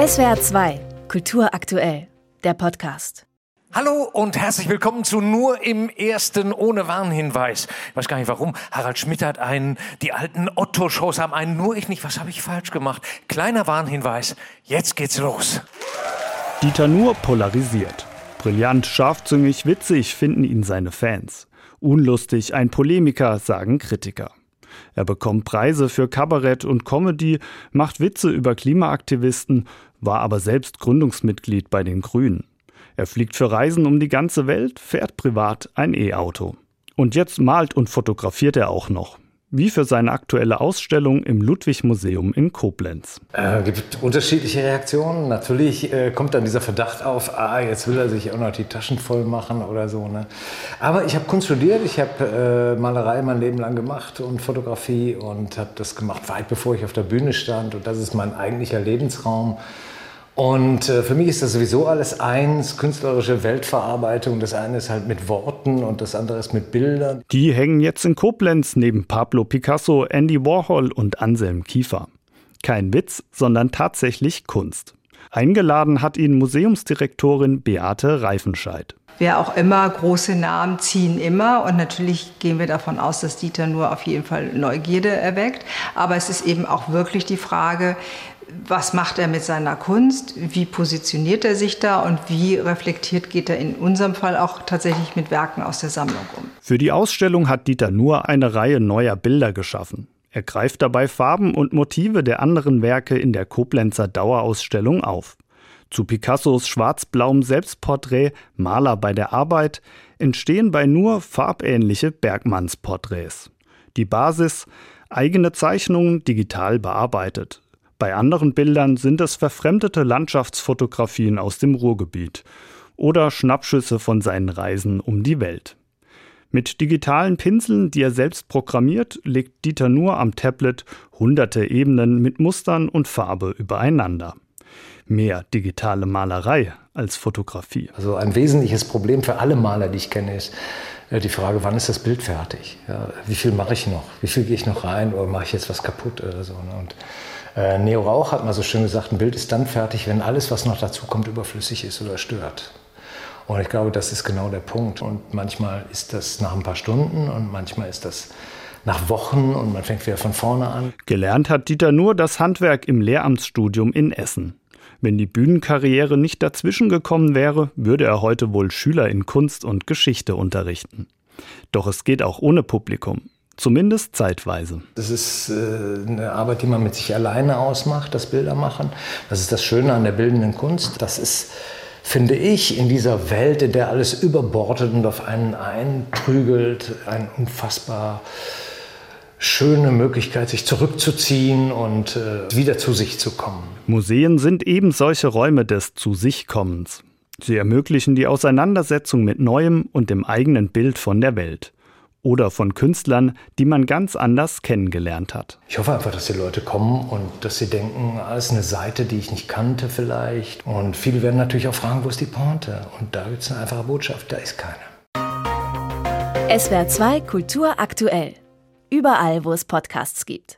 SWR 2, Kultur aktuell, der Podcast. Hallo und herzlich willkommen zu Nur im Ersten ohne Warnhinweis. Ich weiß gar nicht warum. Harald Schmidt hat einen, die alten Otto-Shows haben einen, nur ich nicht. Was habe ich falsch gemacht? Kleiner Warnhinweis. Jetzt geht's los. Dieter Nuhr polarisiert. Brillant, scharfzüngig, witzig finden ihn seine Fans. Unlustig, ein Polemiker, sagen Kritiker. Er bekommt Preise für Kabarett und Comedy, macht Witze über Klimaaktivisten, war aber selbst Gründungsmitglied bei den Grünen. Er fliegt für Reisen um die ganze Welt, fährt privat ein E-Auto. Und jetzt malt und fotografiert er auch noch wie für seine aktuelle Ausstellung im Ludwig-Museum in Koblenz. Es äh, gibt unterschiedliche Reaktionen. Natürlich äh, kommt dann dieser Verdacht auf, ah, jetzt will er sich auch noch die Taschen voll machen oder so. Ne? Aber ich habe Kunst studiert, ich habe äh, Malerei mein Leben lang gemacht und Fotografie und habe das gemacht weit bevor ich auf der Bühne stand. Und das ist mein eigentlicher Lebensraum. Und äh, für mich ist das sowieso alles eins, künstlerische Weltverarbeitung. Das eine ist halt mit Worten und das andere ist mit Bildern. Die hängen jetzt in Koblenz neben Pablo Picasso, Andy Warhol und Anselm Kiefer. Kein Witz, sondern tatsächlich Kunst. Eingeladen hat ihn Museumsdirektorin Beate Reifenscheid. Wer auch immer, große Namen ziehen immer. Und natürlich gehen wir davon aus, dass Dieter nur auf jeden Fall Neugierde erweckt. Aber es ist eben auch wirklich die Frage, was macht er mit seiner Kunst, wie positioniert er sich da und wie reflektiert geht er in unserem Fall auch tatsächlich mit Werken aus der Sammlung um. Für die Ausstellung hat Dieter nur eine Reihe neuer Bilder geschaffen. Er greift dabei Farben und Motive der anderen Werke in der Koblenzer Dauerausstellung auf. Zu Picassos schwarz-blauem Selbstporträt Maler bei der Arbeit entstehen bei nur farbähnliche Bergmannsporträts. Die Basis eigene Zeichnungen digital bearbeitet. Bei anderen Bildern sind es verfremdete Landschaftsfotografien aus dem Ruhrgebiet oder Schnappschüsse von seinen Reisen um die Welt. Mit digitalen Pinseln, die er selbst programmiert, legt Dieter nur am Tablet hunderte Ebenen mit Mustern und Farbe übereinander. Mehr digitale Malerei als Fotografie. Also ein wesentliches Problem für alle Maler, die ich kenne, ist äh, die Frage, wann ist das Bild fertig? Wie viel mache ich noch? Wie viel gehe ich noch rein oder mache ich jetzt was kaputt oder so? Ne? Und äh, Neo Rauch hat mal so schön gesagt, ein Bild ist dann fertig, wenn alles, was noch dazu kommt, überflüssig ist oder stört. Und ich glaube, das ist genau der Punkt. Und manchmal ist das nach ein paar Stunden und manchmal ist das nach Wochen und man fängt wieder von vorne an. Gelernt hat Dieter nur das Handwerk im Lehramtsstudium in Essen. Wenn die Bühnenkarriere nicht dazwischen gekommen wäre, würde er heute wohl Schüler in Kunst und Geschichte unterrichten. Doch es geht auch ohne Publikum. Zumindest zeitweise. Das ist äh, eine Arbeit, die man mit sich alleine ausmacht, das Bildermachen. Das ist das Schöne an der bildenden Kunst. Das ist, finde ich, in dieser Welt, in der alles überbordet und auf einen einprügelt, ein unfassbar schöne Möglichkeit, sich zurückzuziehen und äh, wieder zu sich zu kommen. Museen sind eben solche Räume des Zu sich Kommens. Sie ermöglichen die Auseinandersetzung mit Neuem und dem eigenen Bild von der Welt oder von Künstlern, die man ganz anders kennengelernt hat. Ich hoffe einfach, dass die Leute kommen und dass sie denken, ah, ist eine Seite, die ich nicht kannte vielleicht. Und viele werden natürlich auch fragen, wo ist die Pointe? Und da gibt es eine einfache Botschaft, da ist keine. SWR 2 Kultur aktuell. Überall, wo es Podcasts gibt.